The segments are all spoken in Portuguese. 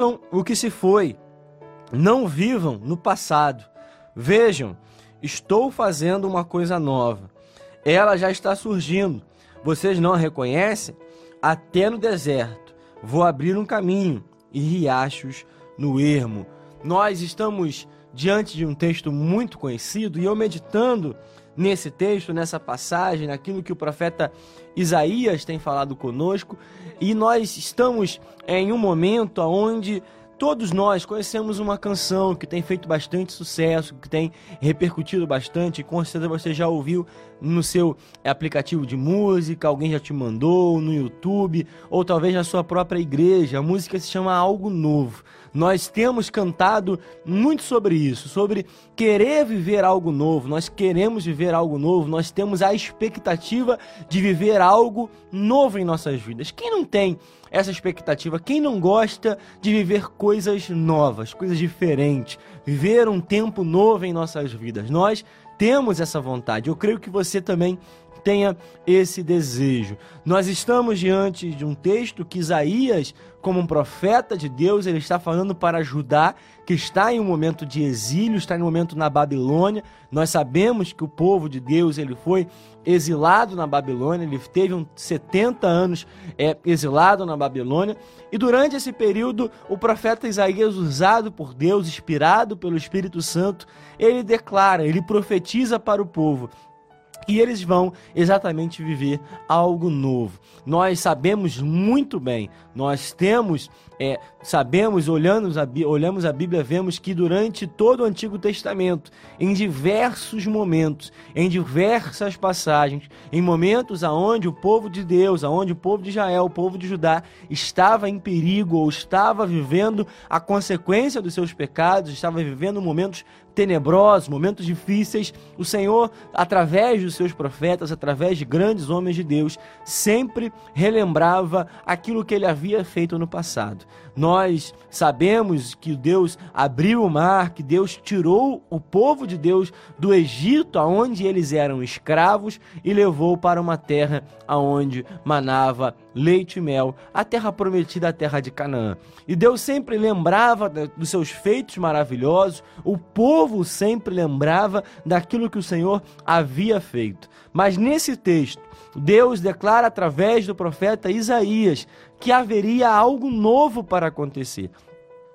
o que se foi, não vivam no passado. Vejam, estou fazendo uma coisa nova. Ela já está surgindo. Vocês não a reconhecem? Até no deserto vou abrir um caminho e riachos no ermo. Nós estamos diante de um texto muito conhecido e eu meditando nesse texto, nessa passagem, naquilo que o profeta Isaías tem falado conosco, e nós estamos em um momento onde Todos nós conhecemos uma canção que tem feito bastante sucesso, que tem repercutido bastante, com certeza você já ouviu no seu aplicativo de música, alguém já te mandou no YouTube, ou talvez na sua própria igreja. A música se chama Algo Novo. Nós temos cantado muito sobre isso, sobre querer viver algo novo. Nós queremos viver algo novo, nós temos a expectativa de viver algo novo em nossas vidas. Quem não tem essa expectativa. Quem não gosta de viver coisas novas, coisas diferentes, viver um tempo novo em nossas vidas? Nós temos essa vontade. Eu creio que você também tenha esse desejo. Nós estamos diante de um texto que Isaías, como um profeta de Deus, ele está falando para Judá, que está em um momento de exílio, está em um momento na Babilônia. Nós sabemos que o povo de Deus ele foi exilado na Babilônia, ele teve uns 70 anos é, exilado na Babilônia, e durante esse período, o profeta Isaías, usado por Deus, inspirado pelo Espírito Santo, ele declara, ele profetiza para o povo e eles vão exatamente viver algo novo. Nós sabemos muito bem, nós temos, é, sabemos, olhamos a, olhamos a Bíblia, vemos que durante todo o Antigo Testamento, em diversos momentos, em diversas passagens, em momentos aonde o povo de Deus, aonde o povo de Israel, o povo de Judá estava em perigo ou estava vivendo a consequência dos seus pecados, estava vivendo momentos tenebrosos, momentos difíceis, o Senhor, através dos seus profetas, através de grandes homens de Deus, sempre relembrava aquilo que ele havia feito no passado. Nós sabemos que Deus abriu o mar, que Deus tirou o povo de Deus do Egito, aonde eles eram escravos, e levou para uma terra aonde manava leite e mel, a terra prometida, a terra de Canaã. E Deus sempre lembrava dos seus feitos maravilhosos, o povo sempre lembrava daquilo que o Senhor havia feito. Mas nesse texto, Deus declara através do profeta Isaías que haveria algo novo para acontecer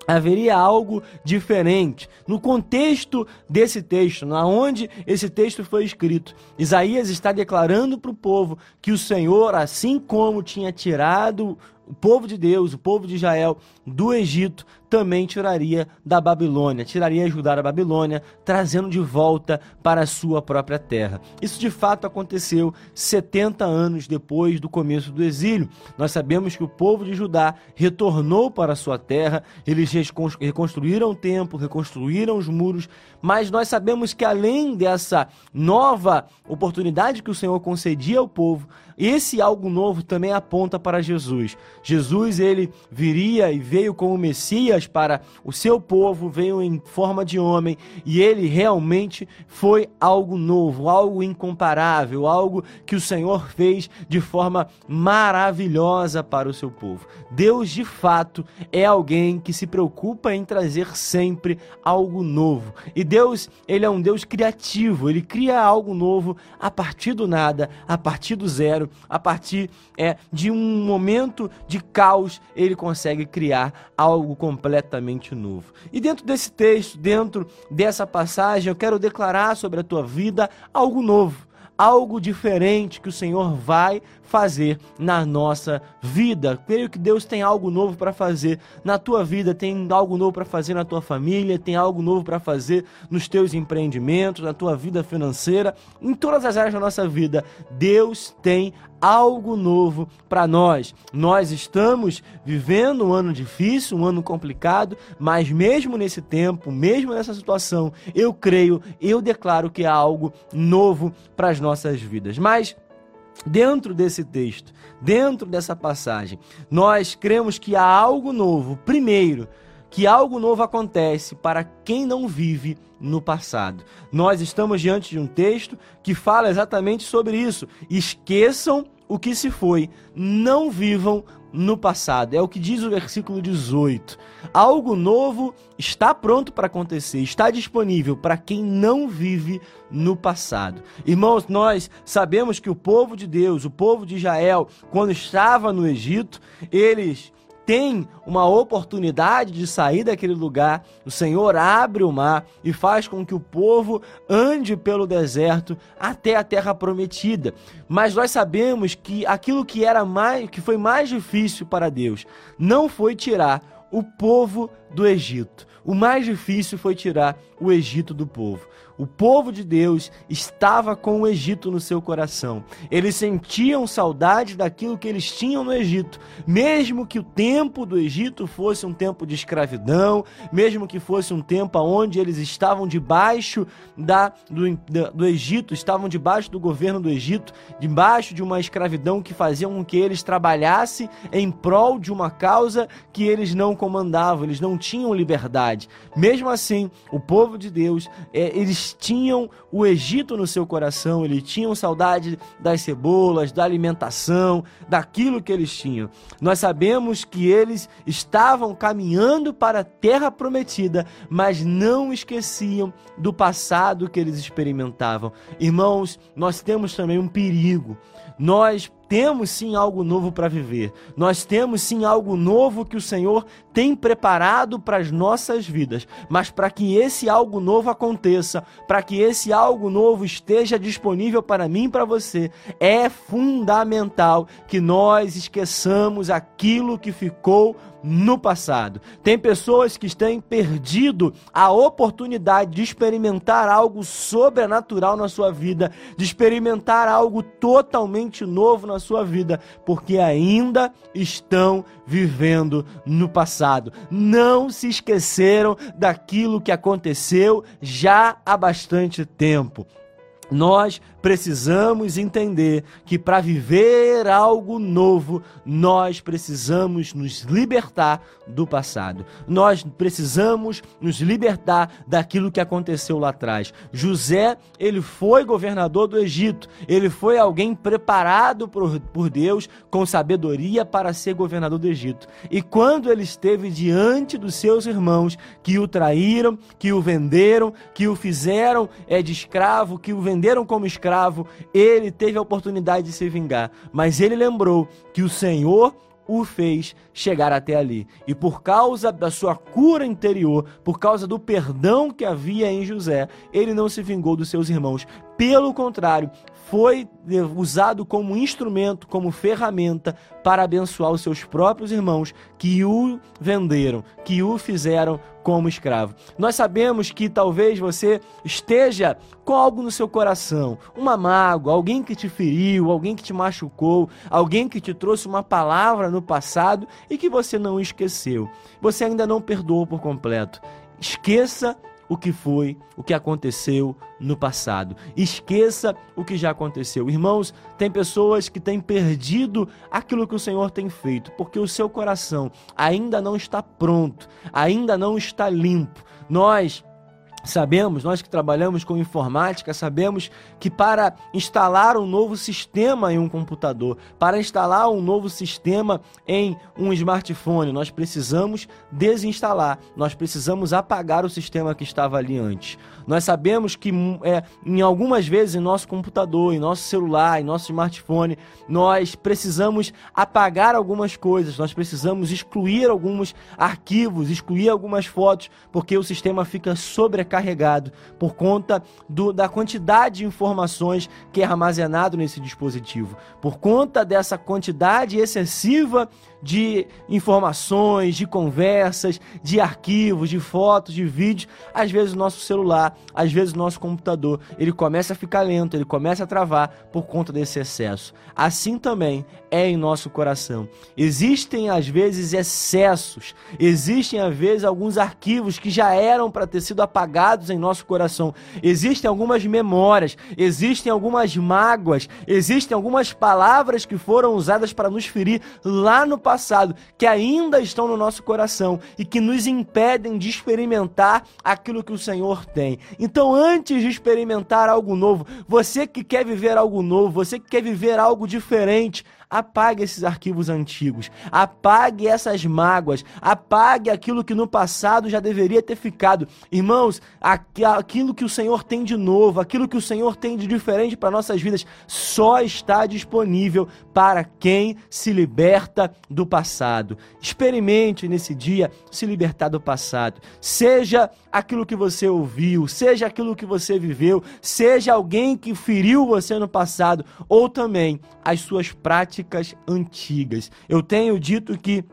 haveria algo diferente. No contexto desse texto, na onde esse texto foi escrito, Isaías está declarando para o povo que o Senhor, assim como tinha tirado o povo de Deus, o povo de Israel do Egito, também tiraria da Babilônia, tiraria Judá da Babilônia, trazendo de volta para a sua própria terra. Isso de fato aconteceu 70 anos depois do começo do exílio. Nós sabemos que o povo de Judá retornou para a sua terra, eles reconstruíram o templo, reconstruíram os muros, mas nós sabemos que além dessa nova oportunidade que o Senhor concedia ao povo, esse algo novo também aponta para Jesus. Jesus ele viria e veio como Messias para o seu povo, veio em forma de homem e ele realmente foi algo novo, algo incomparável, algo que o Senhor fez de forma maravilhosa para o seu povo. Deus de fato é alguém que se preocupa em trazer sempre algo novo. E Deus, ele é um Deus criativo, ele cria algo novo a partir do nada, a partir do zero a partir é, de um momento de caos, ele consegue criar algo completamente novo. E dentro desse texto, dentro dessa passagem, eu quero declarar sobre a tua vida algo novo algo diferente que o Senhor vai fazer na nossa vida. Creio que Deus tem algo novo para fazer na tua vida, tem algo novo para fazer na tua família, tem algo novo para fazer nos teus empreendimentos, na tua vida financeira, em todas as áreas da nossa vida. Deus tem algo novo para nós. Nós estamos vivendo um ano difícil, um ano complicado, mas mesmo nesse tempo, mesmo nessa situação, eu creio, eu declaro que há algo novo para nossas vidas. Mas dentro desse texto, dentro dessa passagem, nós cremos que há algo novo. Primeiro, que algo novo acontece para quem não vive no passado. Nós estamos diante de um texto que fala exatamente sobre isso. Esqueçam o que se foi, não vivam no passado. É o que diz o versículo 18. Algo novo está pronto para acontecer, está disponível para quem não vive no passado. Irmãos, nós sabemos que o povo de Deus, o povo de Israel, quando estava no Egito, eles tem uma oportunidade de sair daquele lugar, o Senhor abre o mar e faz com que o povo ande pelo deserto até a terra prometida. Mas nós sabemos que aquilo que era mais, que foi mais difícil para Deus, não foi tirar o povo do Egito. O mais difícil foi tirar o Egito do povo. O povo de Deus estava com o Egito no seu coração. Eles sentiam saudade daquilo que eles tinham no Egito, mesmo que o tempo do Egito fosse um tempo de escravidão, mesmo que fosse um tempo onde eles estavam debaixo da, do, do Egito, estavam debaixo do governo do Egito, debaixo de uma escravidão que fazia com que eles trabalhassem em prol de uma causa que eles não comandavam, eles não tinham liberdade. Mesmo assim, o povo de Deus, é, eles tinham o Egito no seu coração, eles tinham saudade das cebolas, da alimentação, daquilo que eles tinham. Nós sabemos que eles estavam caminhando para a terra prometida, mas não esqueciam do passado que eles experimentavam. Irmãos, nós temos também um perigo. Nós temos sim algo novo para viver. Nós temos sim algo novo que o Senhor tem preparado para as nossas vidas. Mas para que esse algo novo aconteça, para que esse algo novo esteja disponível para mim e para você, é fundamental que nós esqueçamos aquilo que ficou no passado. Tem pessoas que têm perdido a oportunidade de experimentar algo sobrenatural na sua vida, de experimentar algo totalmente novo na sua vida, porque ainda estão vivendo no passado. Não se esqueceram daquilo que aconteceu já há bastante tempo. Nós precisamos entender que para viver algo novo, nós precisamos nos libertar do passado. Nós precisamos nos libertar daquilo que aconteceu lá atrás. José, ele foi governador do Egito. Ele foi alguém preparado por, por Deus com sabedoria para ser governador do Egito. E quando ele esteve diante dos seus irmãos que o traíram, que o venderam, que o fizeram é de escravo, que o venderam como escravo, escravo, ele teve a oportunidade de se vingar, mas ele lembrou que o Senhor o fez chegar até ali. E por causa da sua cura interior, por causa do perdão que havia em José, ele não se vingou dos seus irmãos. Pelo contrário, foi usado como instrumento, como ferramenta para abençoar os seus próprios irmãos que o venderam, que o fizeram como escravo. Nós sabemos que talvez você esteja com algo no seu coração, uma mágoa, alguém que te feriu, alguém que te machucou, alguém que te trouxe uma palavra no passado e que você não esqueceu. Você ainda não perdoou por completo. Esqueça o que foi, o que aconteceu no passado. Esqueça o que já aconteceu. Irmãos, tem pessoas que têm perdido aquilo que o Senhor tem feito, porque o seu coração ainda não está pronto, ainda não está limpo. Nós Sabemos, nós que trabalhamos com informática, sabemos que para instalar um novo sistema em um computador, para instalar um novo sistema em um smartphone, nós precisamos desinstalar, nós precisamos apagar o sistema que estava ali antes. Nós sabemos que hum, é, em algumas vezes em nosso computador, em nosso celular, em nosso smartphone, nós precisamos apagar algumas coisas, nós precisamos excluir alguns arquivos, excluir algumas fotos, porque o sistema fica sobrecarregado carregado por conta do, da quantidade de informações que é armazenado nesse dispositivo. Por conta dessa quantidade excessiva de informações, de conversas, de arquivos, de fotos, de vídeos, às vezes o nosso celular, às vezes o nosso computador, ele começa a ficar lento, ele começa a travar por conta desse excesso. Assim também é em nosso coração. Existem às vezes excessos, existem às vezes alguns arquivos que já eram para ter sido apagados em nosso coração. Existem algumas memórias, existem algumas mágoas, existem algumas palavras que foram usadas para nos ferir lá no passado que ainda estão no nosso coração e que nos impedem de experimentar aquilo que o Senhor tem. Então, antes de experimentar algo novo, você que quer viver algo novo, você que quer viver algo diferente, Apague esses arquivos antigos, apague essas mágoas, apague aquilo que no passado já deveria ter ficado. Irmãos, aquilo que o Senhor tem de novo, aquilo que o Senhor tem de diferente para nossas vidas, só está disponível para quem se liberta do passado. Experimente nesse dia se libertar do passado. Seja aquilo que você ouviu, seja aquilo que você viveu, seja alguém que feriu você no passado, ou também as suas práticas antigas. Eu tenho dito que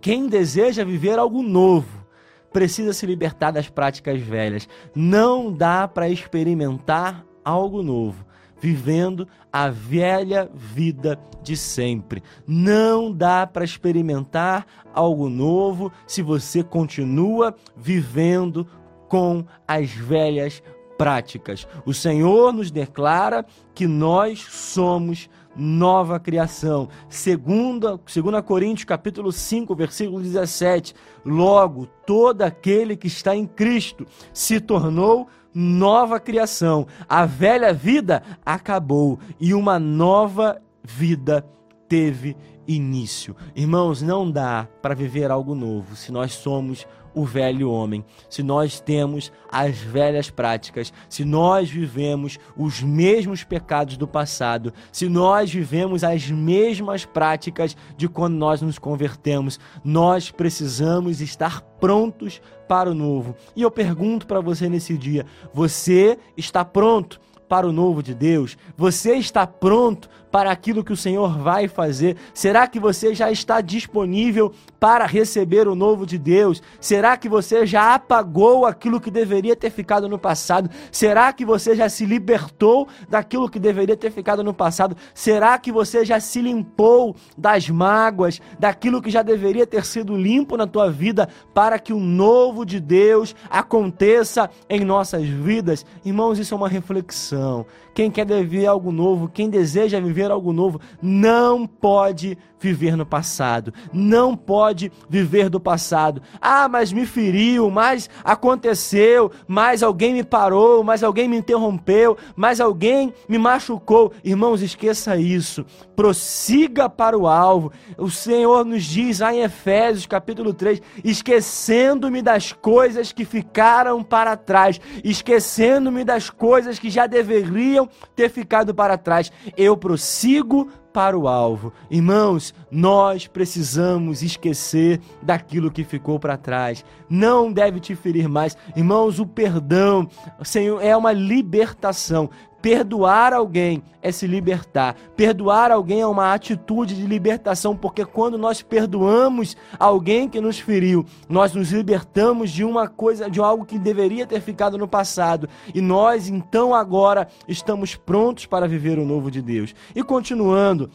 quem deseja viver algo novo precisa se libertar das práticas velhas. Não dá para experimentar algo novo vivendo a velha vida de sempre. Não dá para experimentar algo novo se você continua vivendo com as velhas práticas. O Senhor nos declara que nós somos nova criação. Segunda, 2 Coríntios capítulo 5, versículo 17. Logo, todo aquele que está em Cristo se tornou nova criação. A velha vida acabou e uma nova vida teve início. Irmãos, não dá para viver algo novo se nós somos o velho homem, se nós temos as velhas práticas, se nós vivemos os mesmos pecados do passado, se nós vivemos as mesmas práticas de quando nós nos convertemos, nós precisamos estar prontos para o novo. E eu pergunto para você nesse dia: você está pronto? para o novo de Deus? Você está pronto para aquilo que o Senhor vai fazer? Será que você já está disponível para receber o novo de Deus? Será que você já apagou aquilo que deveria ter ficado no passado? Será que você já se libertou daquilo que deveria ter ficado no passado? Será que você já se limpou das mágoas, daquilo que já deveria ter sido limpo na tua vida para que o novo de Deus aconteça em nossas vidas? Irmãos, isso é uma reflexão. Quem quer viver algo novo, quem deseja viver algo novo, não pode viver no passado, não pode viver do passado. Ah, mas me feriu, mas aconteceu, mas alguém me parou, mas alguém me interrompeu, mas alguém me machucou. Irmãos, esqueça isso. Prossiga para o alvo. O Senhor nos diz lá em Efésios, capítulo 3, esquecendo-me das coisas que ficaram para trás, esquecendo-me das coisas que já deveriam ter ficado para trás. Eu prossigo para o alvo. Irmãos, nós precisamos esquecer daquilo que ficou para trás. Não deve te ferir mais. Irmãos, o perdão, Senhor, é uma libertação. Perdoar alguém é se libertar. Perdoar alguém é uma atitude de libertação, porque quando nós perdoamos alguém que nos feriu, nós nos libertamos de uma coisa, de algo que deveria ter ficado no passado. E nós, então, agora estamos prontos para viver o novo de Deus. E continuando,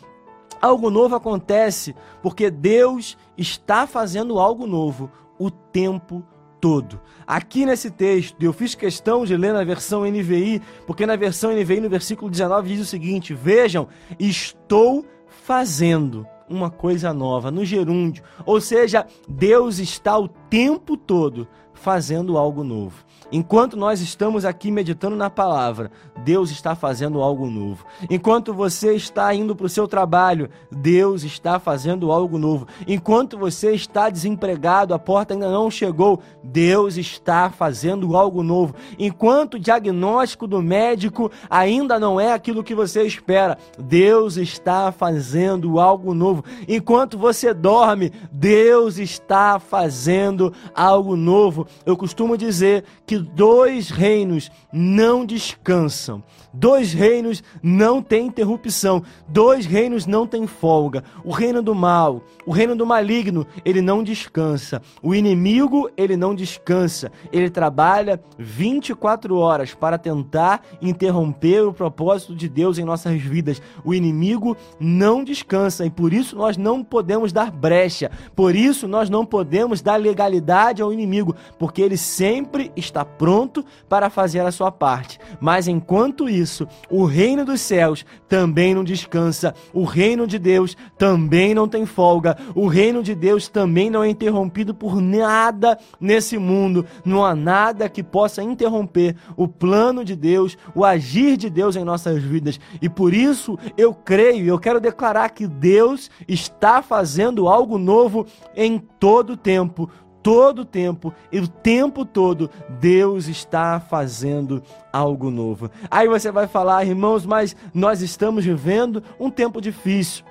algo novo acontece porque Deus está fazendo algo novo o tempo todo. Aqui nesse texto, eu fiz questão de ler na versão NVI, porque na versão NVI, no versículo 19, diz o seguinte: Vejam, estou fazendo uma coisa nova no gerúndio. Ou seja, Deus está o tempo todo fazendo algo novo. Enquanto nós estamos aqui meditando na palavra, Deus está fazendo algo novo. Enquanto você está indo para o seu trabalho, Deus está fazendo algo novo. Enquanto você está desempregado, a porta ainda não chegou, Deus está fazendo algo novo. Enquanto o diagnóstico do médico ainda não é aquilo que você espera, Deus está fazendo algo novo. Enquanto você dorme, Deus está fazendo algo novo. Eu costumo dizer que dois reinos não descansam, dois reinos não têm interrupção, dois reinos não têm folga. O reino do mal, o reino do maligno, ele não descansa. O inimigo, ele não descansa. Ele trabalha 24 horas para tentar interromper o propósito de Deus em nossas vidas. O inimigo não descansa e por isso nós não podemos dar brecha. Por isso nós não podemos dar legalidade ao inimigo, porque ele sempre está pronto para fazer a sua parte. Mas enquanto isso, o reino dos céus também não descansa, o reino de Deus também não tem folga, o reino de Deus também não é interrompido por nada nesse mundo, não há nada que possa interromper o plano de Deus, o agir de Deus em nossas vidas. E por isso eu creio, eu quero declarar que Deus está fazendo algo novo em todo o tempo, todo o tempo e o tempo todo Deus está fazendo algo novo. Aí você vai falar, irmãos, mas nós estamos vivendo um tempo difícil.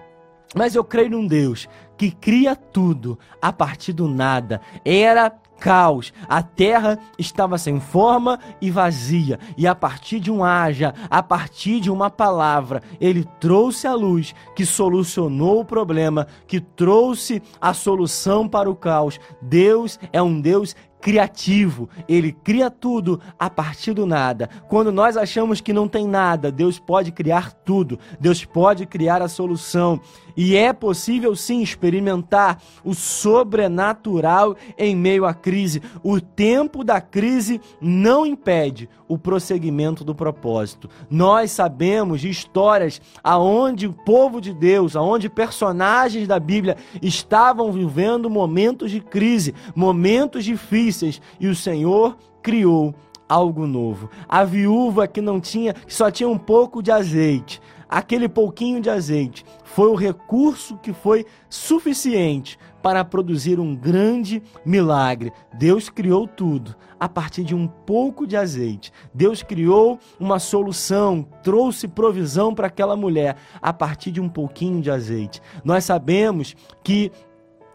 Mas eu creio num Deus que cria tudo a partir do nada. Era caos. A terra estava sem forma e vazia. E a partir de um haja, a partir de uma palavra, ele trouxe a luz que solucionou o problema, que trouxe a solução para o caos. Deus é um Deus criativo, ele cria tudo a partir do nada. Quando nós achamos que não tem nada, Deus pode criar tudo, Deus pode criar a solução. E é possível sim experimentar o sobrenatural em meio à crise. O tempo da crise não impede o prosseguimento do propósito. Nós sabemos de histórias aonde o povo de Deus, aonde personagens da Bíblia estavam vivendo momentos de crise, momentos difíceis, e o Senhor criou algo novo. A viúva que não tinha, que só tinha um pouco de azeite, aquele pouquinho de azeite foi o recurso que foi suficiente para produzir um grande milagre. Deus criou tudo a partir de um pouco de azeite. Deus criou uma solução, trouxe provisão para aquela mulher a partir de um pouquinho de azeite. Nós sabemos que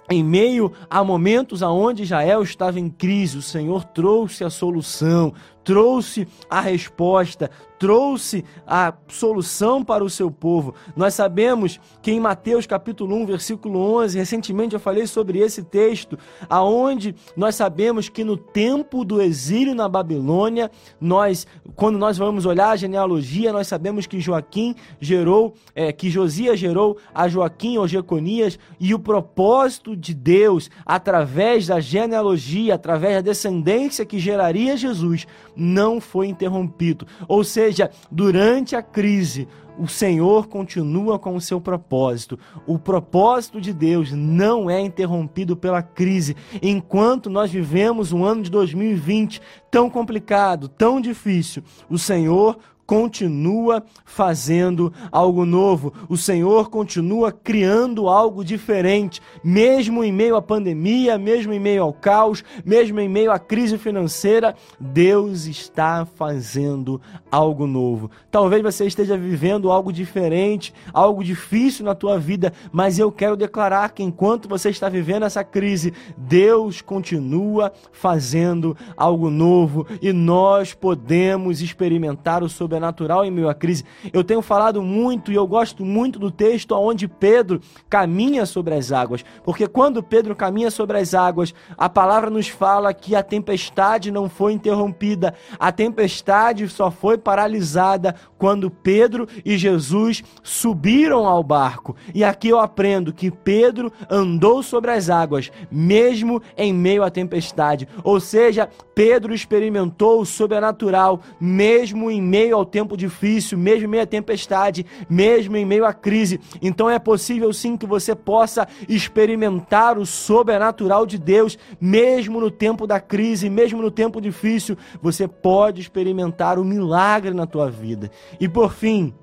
em meio a momentos aonde Israel estava em crise, o Senhor trouxe a solução, trouxe a resposta, trouxe a solução para o seu povo. Nós sabemos que em Mateus capítulo 1, versículo 11, recentemente eu falei sobre esse texto, aonde nós sabemos que no tempo do exílio na Babilônia, nós, quando nós vamos olhar a genealogia, nós sabemos que Joaquim gerou, é, que Josias gerou a Joaquim ou Jeconias, e o propósito de Deus, através da genealogia, através da descendência que geraria Jesus, não foi interrompido. Ou seja, durante a crise, o Senhor continua com o seu propósito. O propósito de Deus não é interrompido pela crise. Enquanto nós vivemos um ano de 2020 tão complicado, tão difícil, o Senhor continua fazendo algo novo. O Senhor continua criando algo diferente, mesmo em meio à pandemia, mesmo em meio ao caos, mesmo em meio à crise financeira, Deus está fazendo algo novo. Talvez você esteja vivendo algo diferente, algo difícil na tua vida, mas eu quero declarar que enquanto você está vivendo essa crise, Deus continua fazendo algo novo e nós podemos experimentar o sobrenatural sobrenatural em meio à crise. Eu tenho falado muito e eu gosto muito do texto onde Pedro caminha sobre as águas, porque quando Pedro caminha sobre as águas, a palavra nos fala que a tempestade não foi interrompida, a tempestade só foi paralisada quando Pedro e Jesus subiram ao barco. E aqui eu aprendo que Pedro andou sobre as águas, mesmo em meio à tempestade. Ou seja, Pedro experimentou o sobrenatural, mesmo em meio ao tempo difícil, mesmo em meio à tempestade, mesmo em meio à crise. Então é possível sim que você possa experimentar o sobrenatural de Deus, mesmo no tempo da crise, mesmo no tempo difícil. Você pode experimentar o milagre na tua vida. E por fim,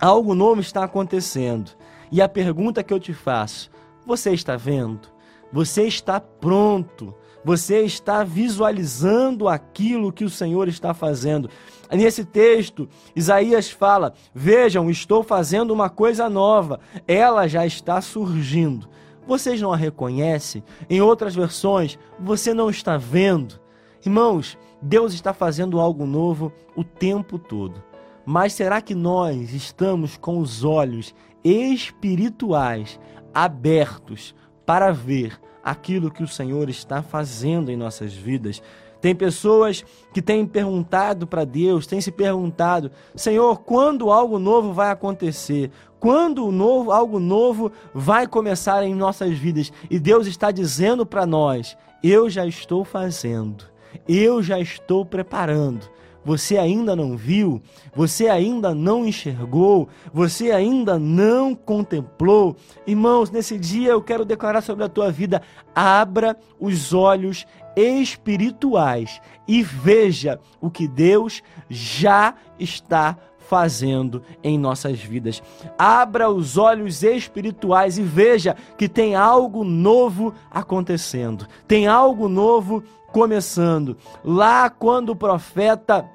algo novo está acontecendo. E a pergunta que eu te faço: você está vendo? Você está pronto? Você está visualizando aquilo que o Senhor está fazendo? Nesse texto, Isaías fala: Vejam, estou fazendo uma coisa nova, ela já está surgindo. Vocês não a reconhecem? Em outras versões, você não está vendo? Irmãos, Deus está fazendo algo novo o tempo todo. Mas será que nós estamos com os olhos espirituais abertos para ver aquilo que o Senhor está fazendo em nossas vidas? Tem pessoas que têm perguntado para Deus, têm se perguntado: Senhor, quando algo novo vai acontecer? Quando novo, algo novo vai começar em nossas vidas? E Deus está dizendo para nós: eu já estou fazendo, eu já estou preparando. Você ainda não viu, você ainda não enxergou, você ainda não contemplou. Irmãos, nesse dia eu quero declarar sobre a tua vida: abra os olhos espirituais e veja o que Deus já está fazendo em nossas vidas. Abra os olhos espirituais e veja que tem algo novo acontecendo, tem algo novo começando. Lá quando o profeta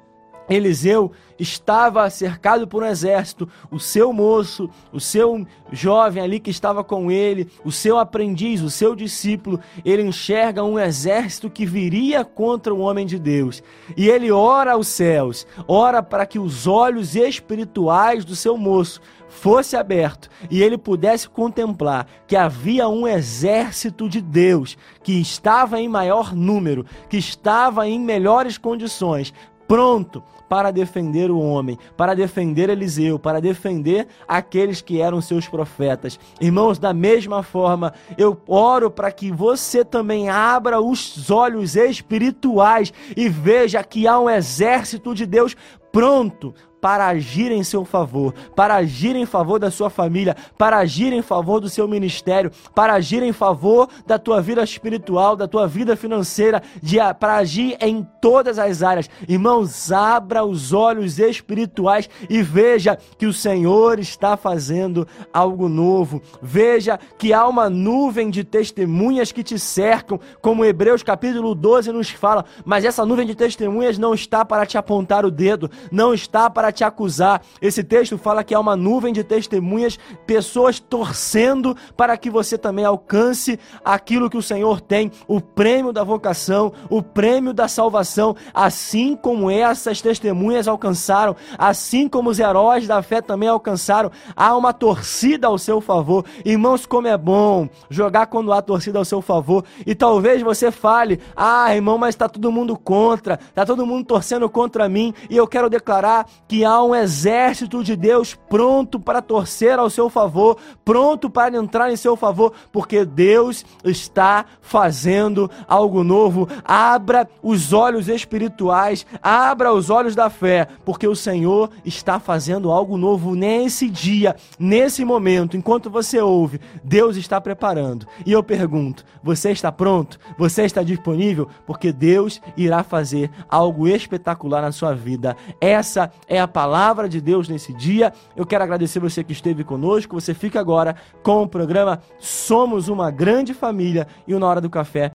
Eliseu estava cercado por um exército, o seu moço, o seu jovem ali que estava com ele, o seu aprendiz, o seu discípulo, ele enxerga um exército que viria contra o homem de Deus. E ele ora aos céus, ora para que os olhos espirituais do seu moço fosse aberto e ele pudesse contemplar que havia um exército de Deus que estava em maior número, que estava em melhores condições, pronto para defender o homem, para defender Eliseu, para defender aqueles que eram seus profetas. Irmãos, da mesma forma, eu oro para que você também abra os olhos espirituais e veja que há um exército de Deus pronto para agir em seu favor, para agir em favor da sua família, para agir em favor do seu ministério, para agir em favor da tua vida espiritual, da tua vida financeira, de, para agir em todas as áreas. Irmãos, abra os olhos espirituais e veja que o Senhor está fazendo algo novo. Veja que há uma nuvem de testemunhas que te cercam, como Hebreus capítulo 12 nos fala, mas essa nuvem de testemunhas não está para te apontar o dedo, não está para te acusar. Esse texto fala que há uma nuvem de testemunhas, pessoas torcendo para que você também alcance aquilo que o Senhor tem, o prêmio da vocação, o prêmio da salvação, assim como essas testemunhas alcançaram, assim como os heróis da fé também alcançaram. Há uma torcida ao seu favor. Irmãos, como é bom jogar quando há torcida ao seu favor. E talvez você fale: "Ah, irmão, mas está todo mundo contra, está todo mundo torcendo contra mim". E eu quero declarar que há um exército de Deus pronto para torcer ao seu favor, pronto para entrar em seu favor, porque Deus está fazendo algo novo. Abra os olhos espirituais, abra os olhos da fé, porque o Senhor está fazendo algo novo nesse dia, nesse momento, enquanto você ouve, Deus está preparando. E eu pergunto: você está pronto? Você está disponível? Porque Deus irá fazer algo espetacular na sua vida. Essa é a palavra de Deus nesse dia. Eu quero agradecer você que esteve conosco. Você fica agora com o programa Somos uma Grande Família e o Na Hora do Café